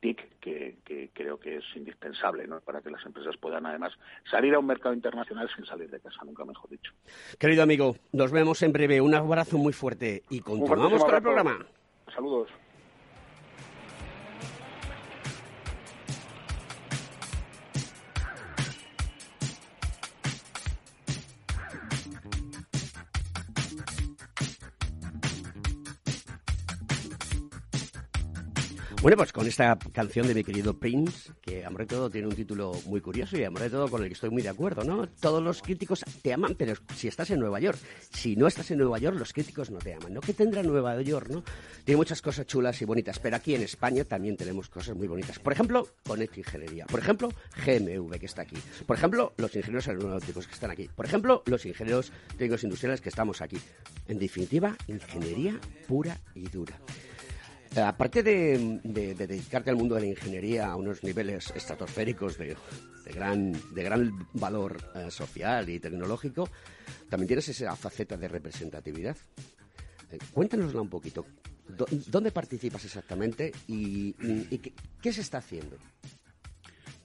TIC que, que, creo que es indispensable ¿no? para que las empresas puedan además salir a un mercado internacional sin salir de casa, nunca mejor dicho. Querido amigo, nos vemos en breve. Un abrazo muy fuerte y continuamos con el programa. Saludos. Bueno, pues con esta canción de mi querido Prince, que amor de todo tiene un título muy curioso y amor de todo con el que estoy muy de acuerdo, ¿no? Todos los críticos te aman, pero si estás en Nueva York. Si no estás en Nueva York, los críticos no te aman, ¿no? ¿Qué tendrá Nueva York, no? Tiene muchas cosas chulas y bonitas, pero aquí en España también tenemos cosas muy bonitas. Por ejemplo, Conect Ingeniería. Por ejemplo, GMV, que está aquí. Por ejemplo, los ingenieros aeronáuticos que están aquí. Por ejemplo, los ingenieros técnicos industriales que estamos aquí. En definitiva, ingeniería pura y dura. Eh, aparte de, dedicarte al mundo de la ingeniería a unos niveles estratosféricos de, gran, de gran valor eh, social y tecnológico, también tienes esa faceta de representatividad. Eh, cuéntanosla un poquito. ¿Dónde participas exactamente y, qué se está haciendo?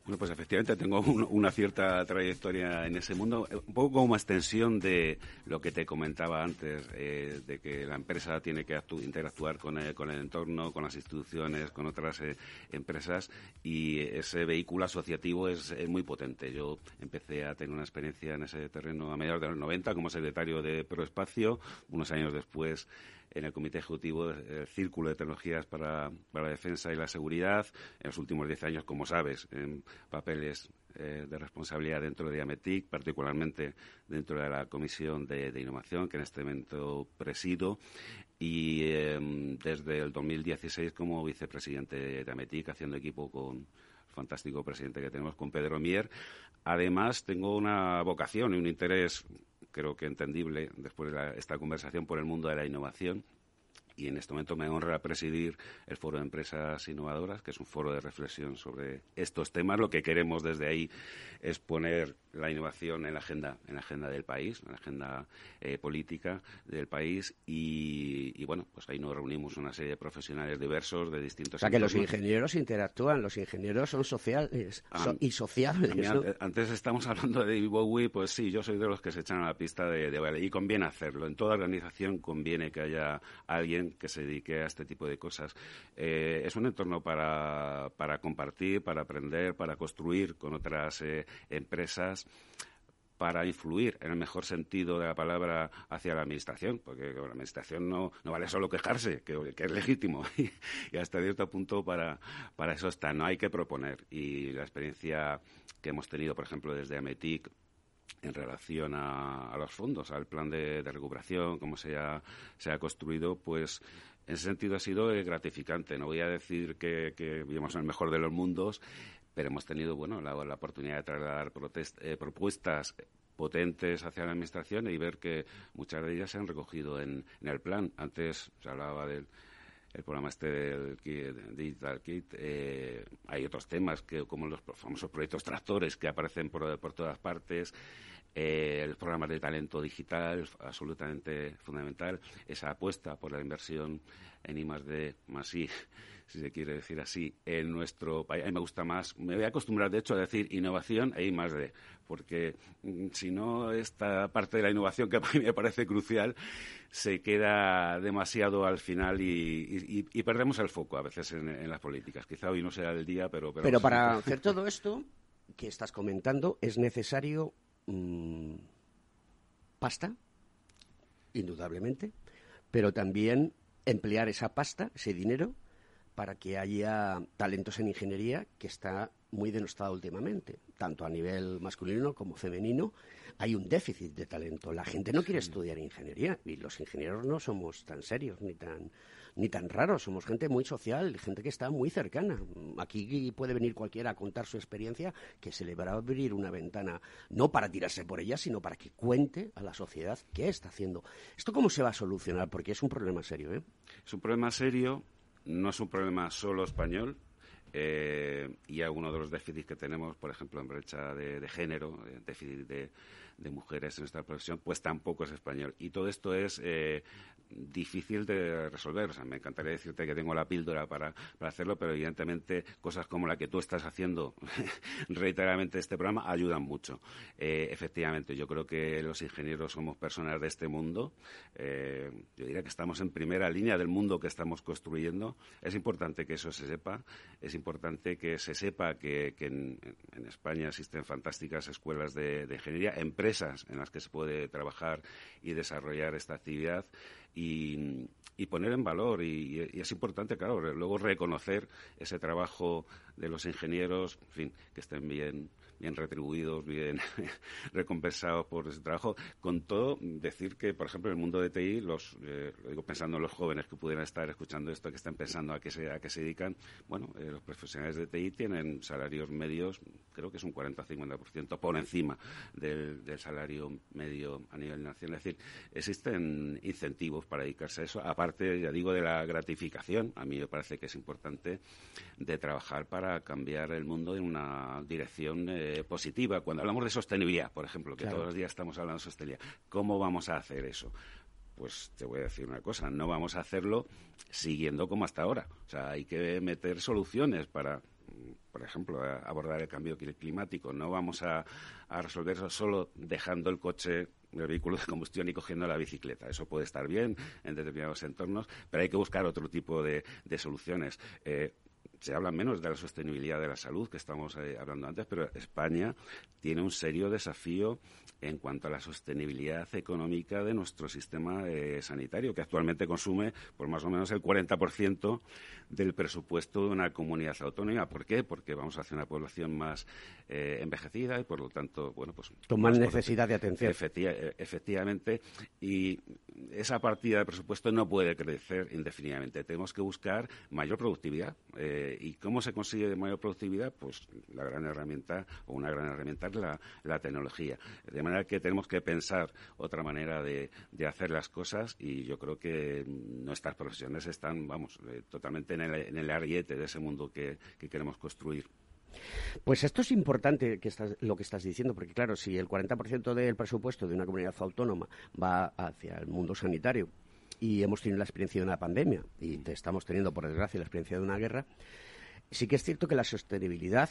Bueno, pues efectivamente tengo una cierta trayectoria en ese mundo, un poco como extensión de lo que te comentaba antes, eh, de que la empresa tiene que interactuar con el, con el entorno, con las instituciones, con otras eh, empresas y ese vehículo asociativo es, muy potente. Yo empecé a tener una experiencia en ese terreno a mediados de los 90 como secretario de Proespacio, unos años después en el Comité Ejecutivo del Círculo de Tecnologías para, la Defensa y la Seguridad. En los últimos diez años, como sabes, en papeles eh, de responsabilidad dentro de AMETIC, particularmente dentro de la Comisión de, Innovación, que en este momento presido, y em, desde el 2016 como vicepresidente de AMETIC, haciendo equipo con el fantástico presidente que tenemos, con Pedro Mier. Además, tengo una vocación y un interés creo que entendible después de esta conversación por el mundo de la innovación y en este momento me honra presidir el Foro de Empresas Innovadoras, que es un foro de reflexión sobre estos temas. Lo que queremos desde ahí es poner la innovación en la agenda, en la agenda del país, en la agenda eh, política del país y, bueno, pues ahí nos reunimos una serie de profesionales diversos de distintos. O sea que los ingenieros interactúan, los ingenieros son sociales y sociables. Antes estamos hablando de David Bowie, pues sí, yo soy de los que se echan a la pista de, de y conviene hacerlo. En toda organización conviene que haya alguien que se dedique a este tipo de cosas. Eh, es un entorno para, para, compartir, para aprender, para construir con otras eh, empresas para influir en el mejor sentido de la palabra hacia la administración, porque la administración no, no vale solo quejarse, que, es legítimo, y, hasta cierto punto para, para eso está, no hay que proponer. Y la experiencia que hemos tenido, por ejemplo, desde Ametic en relación a, los fondos, al plan de, recuperación, cómo se ha, construido, pues en ese sentido ha sido gratificante. No voy a decir que, que vivimos en el mejor de los mundos, pero hemos tenido bueno la, oportunidad de trasladar eh, propuestas potentes hacia la administración y ver que muchas de ellas se han recogido en, el plan. Antes se hablaba del programa este del Digital Kit, eh, hay otros temas que como los famosos proyectos tractores que aparecen por, por todas partes, eh, el programa de talento digital, absolutamente fundamental, esa apuesta por la inversión en I más D más I, si se quiere decir así, en nuestro país. A mí me gusta más, me voy a acostumbrar de hecho a decir innovación e I más D, porque mm, si no, esta parte de la innovación que a mí me parece crucial se queda demasiado al final y, perdemos el foco a veces en, las políticas. Quizá hoy no sea el día, pero... Pero, para hacer todo esto que estás comentando es necesario Mm, pasta, indudablemente, pero también emplear esa pasta, ese dinero, para que haya talentos en ingeniería que está muy denostado últimamente, tanto a nivel masculino como femenino. Hay un déficit de talento. La gente no quiere estudiar ingeniería y los ingenieros no somos tan serios ni tan ni tan raros, somos gente muy social, gente que está muy cercana. Aquí puede venir cualquiera a contar su experiencia, que se le va a abrir una ventana, no para tirarse por ella, sino para que cuente a la sociedad qué está haciendo. ¿Esto cómo se va a solucionar? Porque es un problema serio, ¿eh? Es un problema serio, no es un problema solo español, eh, y algunos de los déficits que tenemos, por ejemplo, en brecha de, género, eh, déficit de, de, mujeres en nuestra profesión, pues tampoco es español. Y todo esto es eh, difícil de resolver. O sea, me encantaría decirte que tengo la píldora para, hacerlo, pero evidentemente cosas como la que tú estás haciendo reiteradamente este programa ayudan mucho. Eh, efectivamente, yo creo que los ingenieros somos personas de este mundo. Eh, yo diría que estamos en primera línea del mundo que estamos construyendo. Es importante que eso se sepa. Es importante que se sepa que, en, España existen fantásticas escuelas de ingeniería, empresas en las que se puede trabajar y desarrollar esta actividad y, poner en valor. Y, es importante, claro, luego reconocer ese trabajo de los ingenieros, en fin, que estén bien bien retribuidos, bien recompensados por ese trabajo. Con todo, decir que, por ejemplo, en el mundo de TI, los, eh, lo digo pensando en los jóvenes que pudieran estar escuchando esto, que están pensando a qué se, a qué se dedican, bueno, eh, los profesionales de TI tienen salarios medios, creo que es un 40-50% por encima del, salario medio a nivel nacional. Es decir, existen incentivos para dedicarse a eso. Aparte, ya digo, de la gratificación, a mí me parece que es importante de trabajar para cambiar el mundo en una dirección eh, positiva. Cuando hablamos de sostenibilidad, por ejemplo, que todos los días estamos hablando de sostenibilidad, ¿cómo vamos a hacer eso? Pues te voy a decir una cosa, no vamos a hacerlo siguiendo como hasta ahora. O sea, hay que meter soluciones para por ejemplo, abordar el cambio climático. No vamos a, resolver eso solo dejando el coche, el vehículo de combustión y cogiendo la bicicleta. Eso puede estar bien en determinados entornos, pero hay que buscar otro tipo de, soluciones. Eh, se habla menos de la sostenibilidad de la salud que estamos eh, hablando antes, pero España tiene un serio desafío en cuanto a la sostenibilidad económica de nuestro sistema eh, sanitario, que actualmente consume por más o menos el 40% del presupuesto de una comunidad autónoma. ¿Por qué? Porque vamos a hacer una población más eh, envejecida y, por lo tanto, bueno, pues... Con más, necesidad de atención. efectivamente. Y esa partida de presupuesto no puede crecer indefinidamente. Tenemos que buscar mayor productividad. Eh, ¿Y cómo se consigue mayor productividad? Pues la gran herramienta, o una gran herramienta, es la, tecnología. De manera que tenemos que pensar otra manera de, hacer las cosas y yo creo que nuestras profesiones están, vamos, eh, totalmente en el, en de ese mundo que, queremos construir. Pues esto es importante que lo que estás diciendo, porque claro, si el 40% del presupuesto de una comunidad autónoma va hacia el mundo sanitario y hemos tenido la experiencia de una pandemia y estamos teniendo, por desgracia, la experiencia de una guerra, sí que es cierto que la sostenibilidad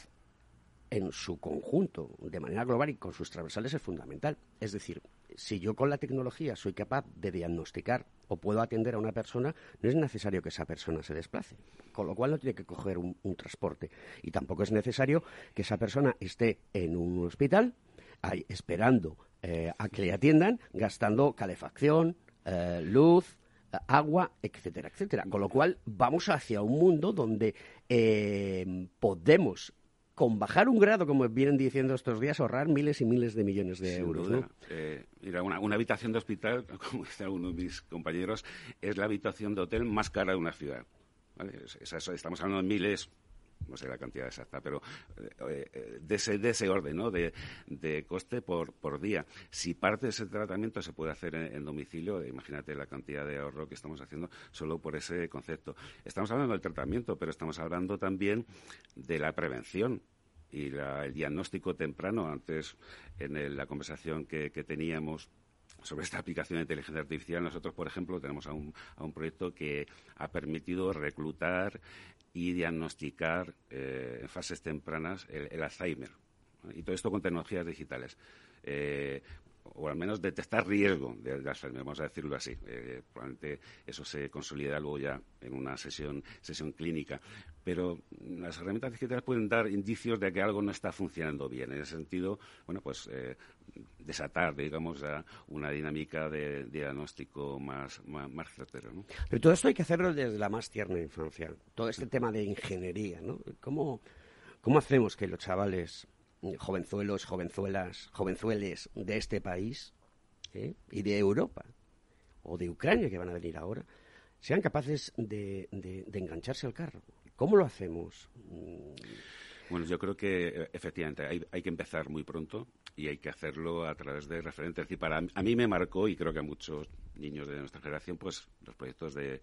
en su conjunto, de manera global y con sus transversales, es fundamental. Es decir, si yo con la tecnología soy capaz de diagnosticar o puedo atender a una persona, no es necesario que esa persona se desplace, con lo cual no tiene que coger un, transporte. Y tampoco es necesario que esa persona esté en un hospital ahí, esperando eh, a que le atiendan, gastando calefacción, eh, luz, eh, agua, etcétera, etcétera. Con lo cual vamos hacia un mundo donde podemos con bajar un grado, como vienen diciendo estos días, ahorrar miles y miles de millones de euros. ¿no? Eh, una, habitación de hospital, como dice uno de mis compañeros, es la habitación de hotel más cara de una ciudad. estamos hablando de miles, no sé la cantidad exacta, pero eh, eh, de, ese, de, ese, orden, ¿no? De, coste por, por, día. Si parte de ese tratamiento se puede hacer en, domicilio, imagínate la cantidad de ahorro que estamos haciendo solo por ese concepto. Estamos hablando del tratamiento, pero estamos hablando también de la prevención y el diagnóstico temprano. Antes, en la conversación que, teníamos sobre esta aplicación de inteligencia artificial, nosotros, por ejemplo, tenemos a un, a un proyecto que ha permitido reclutar y diagnosticar eh, en fases tempranas el, Alzheimer. Y todo esto con tecnologías digitales. Eh, o al menos detectar riesgo de, Alzheimer, vamos a decirlo así. Eh, probablemente eso se consolida luego ya en una sesión, sesión clínica. Pero las herramientas digitales pueden dar indicios de que algo no está funcionando bien. En ese sentido, bueno, pues desatar, digamos, una dinámica de, diagnóstico más, más, certero. ¿no? Pero todo esto hay que hacerlo desde la más tierna infancia. Todo este tema de ingeniería, ¿no? ¿Cómo, cómo hacemos que los chavales, jovenzuelos, jovenzuelas, jovenzueles de este país ¿eh? y de Europa o de Ucrania que van a venir ahora, sean capaces de, engancharse al carro? ¿Cómo lo hacemos? Bueno, yo creo que eh, efectivamente hay, que empezar muy pronto y hay que hacerlo a través de referentes. Es decir, para, a mí me marcó, y creo que a muchos niños de nuestra generación, pues los proyectos de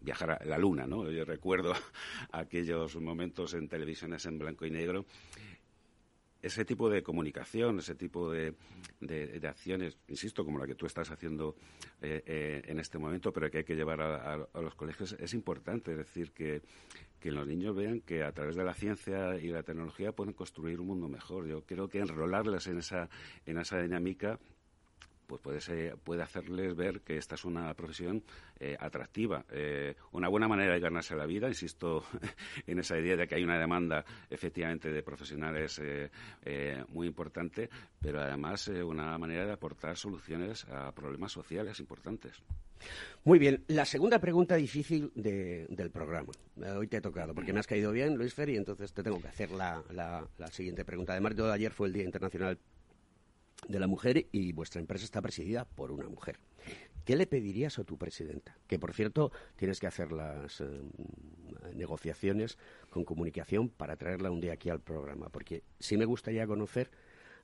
viajar a la luna, ¿no? Yo recuerdo aquellos momentos en televisiones en blanco y negro ese tipo de comunicación, ese tipo de, de, acciones, insisto, como la que tú estás haciendo eh, eh, en este momento, pero que hay que llevar a, los colegios, es importante. Es decir, que, que los niños vean que a través de la ciencia y la tecnología pueden construir un mundo mejor. Yo creo que enrolarles en esa, en esa dinámica pues puede, puede hacerles ver que esta es una profesión eh, atractiva. Eh, una buena manera de ganarse la vida, insisto en esa idea de que hay una demanda efectivamente de profesionales eh, muy importante, pero además una manera de aportar soluciones a problemas sociales importantes. Muy bien, la segunda pregunta difícil del programa. Hoy te he tocado, porque me has caído bien, Luis Fer, y entonces te tengo que hacer la, la, siguiente pregunta. Además, de ayer fue el Día Internacional de la mujer y vuestra empresa está presidida por una mujer. ¿Qué le pedirías a tu presidenta? Que, por cierto, tienes que hacer las eh, negociaciones con comunicación para traerla un día aquí al programa, porque sí me gustaría conocer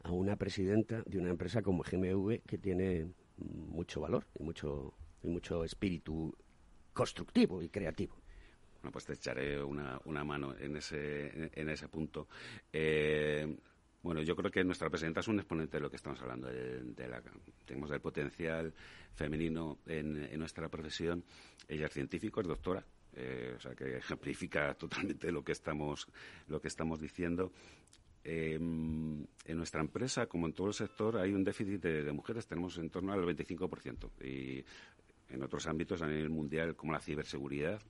a una presidenta de una empresa como GMV que tiene mucho valor y mucho y mucho espíritu constructivo y creativo. Bueno, pues te echaré una, una mano en ese, en ese punto. Eh, bueno, yo creo que nuestra presidenta es un exponente de lo que estamos hablando, de, la, tenemos del potencial femenino en, nuestra profesión. Ella es científico, es doctora, eh, o sea que ejemplifica totalmente lo que estamos, lo que estamos diciendo. Em, en nuestra empresa, como en todo el sector, hay un déficit de, mujeres, tenemos en torno al 25%. Y en otros ámbitos a nivel mundial, como la ciberseguridad,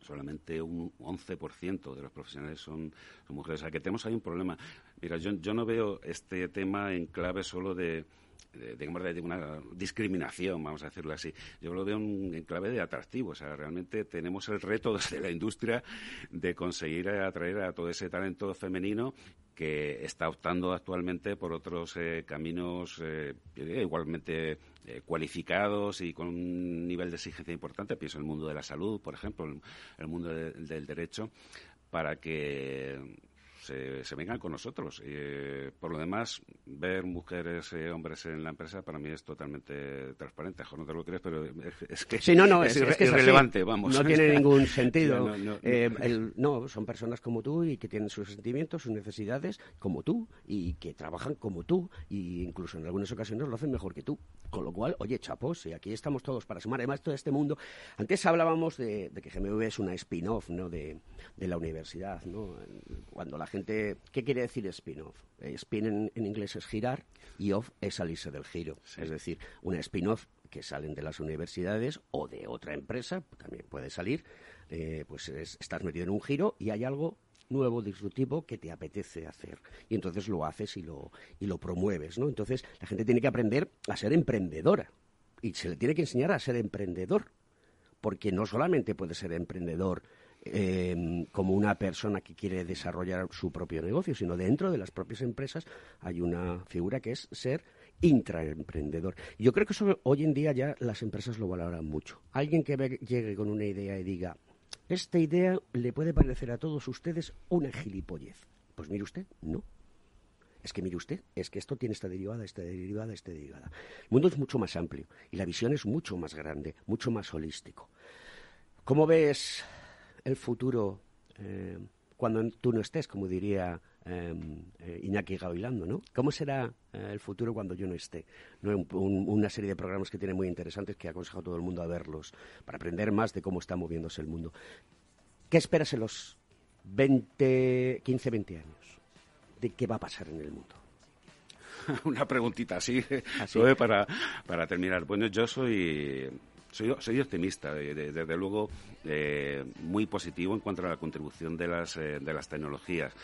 solamente un 11% de los profesionales son, mujeres. O sea que tenemos ahí un problema. Mira, yo, no veo este tema en clave solo de, digamos, de una discriminación, vamos a decirlo así. Yo lo veo en clave de atractivo. O sea, realmente tenemos el reto desde la industria de conseguir atraer a todo ese talento femenino que está optando actualmente por otros eh, caminos eh, igualmente eh, cualificados y con un nivel de exigencia importante. Pienso en el mundo de la salud, por ejemplo, el, el mundo del derecho, para que se, vengan con nosotros. Eh, por lo demás, ver mujeres y eh, hombres en la empresa para mí es totalmente transparente. no te lo crees, pero es que sí, no, no, es, irrelevante, vamos. No tiene ningún sentido. Eh, no, son personas como tú y que tienen sus sentimientos, sus necesidades como tú y que trabajan como tú e incluso en algunas ocasiones lo hacen mejor que tú. Con lo cual, oye, chapos, y aquí estamos todos para sumar. Además, todo este mundo... Antes hablábamos de, que GMV es una spin-off ¿no? de, de la universidad, ¿no? Cuando la gente... ¿Qué quiere decir spin-off? Eh, spin en, inglés es girar y off es salirse del giro. Es decir, una spin-off que salen de las universidades o de otra empresa, también puede salir, eh, pues estás metido en un giro y hay algo nuevo, disruptivo, que te apetece hacer. Y entonces lo haces y lo, y lo promueves, ¿no? Entonces la gente tiene que aprender a ser emprendedora y se le tiene que enseñar a ser emprendedor, porque no solamente puede ser emprendedor eh, como una persona que quiere desarrollar su propio negocio, sino dentro de las propias empresas hay una figura que es ser intraemprendedor. Yo creo que eso hoy en día ya las empresas lo valoran mucho. Alguien que llegue con una idea y diga, esta idea le puede parecer a todos ustedes una gilipollez. Pues mire usted, no. Es que mire usted, es que esto tiene esta derivada, esta derivada, esta derivada. El mundo es mucho más amplio y la visión es mucho más grande, mucho más holístico. ¿Cómo ves el futuro eh, cuando tú no estés, como diría em, eh, Iñaki ¿no? ¿Cómo será eh, el futuro cuando yo no esté? ¿No? una serie de programas que tiene muy interesantes que aconsejo a todo el mundo a verlos para aprender más de cómo está moviéndose el mundo. ¿Qué esperas en los 20, 15, 20 años? ¿De qué va a pasar en el mundo? Una preguntita así, ¿Así? para, para terminar. Bueno, yo soy soy, soy optimista, desde luego eh, muy positivo en cuanto a la contribución de las, eh, de las tecnologías.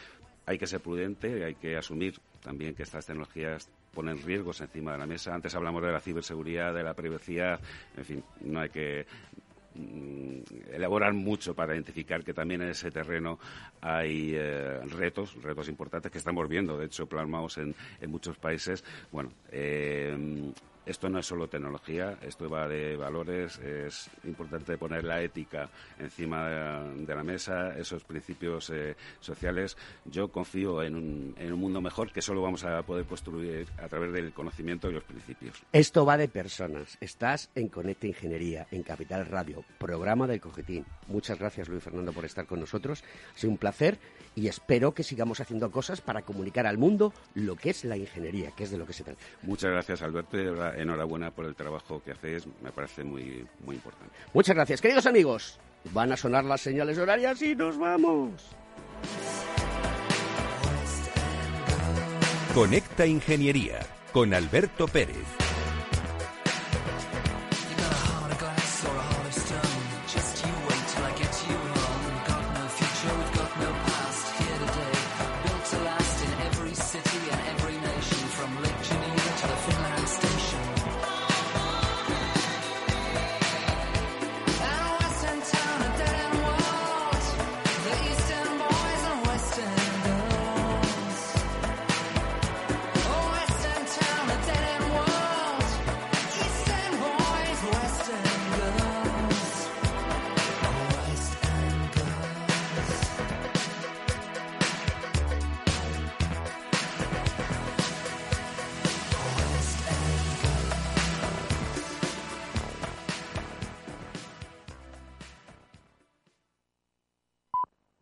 Hay que ser prudente, hay que asumir también que estas tecnologías ponen riesgos encima de la mesa. Antes hablamos de la ciberseguridad, de la privacidad, en fin, no hay que mm, elaborar mucho para identificar que también en ese terreno hay eh, retos, retos importantes que estamos viendo, de hecho, plasmados en, en muchos países. Bueno, eh, esto no es solo tecnología, esto va de valores, es importante poner la ética encima de, la mesa, esos principios eh, sociales. Yo confío en un, en un mundo mejor que solo vamos a poder construir a través del conocimiento y los principios. Esto va de personas. Estás en Conecta Ingeniería, en Capital Radio, programa del Cogetín. Muchas gracias, Luis Fernando, por estar con nosotros. Ha sido un placer y espero que sigamos haciendo cosas para comunicar al mundo lo que es la ingeniería, que es de lo que se trata. Muchas gracias, Alberto enhorabuena por el trabajo que hacéis, me parece muy, muy importante. Muchas gracias. Queridos amigos, van a sonar las señales horarias y nos vamos. Conecta Ingeniería con Alberto Pérez.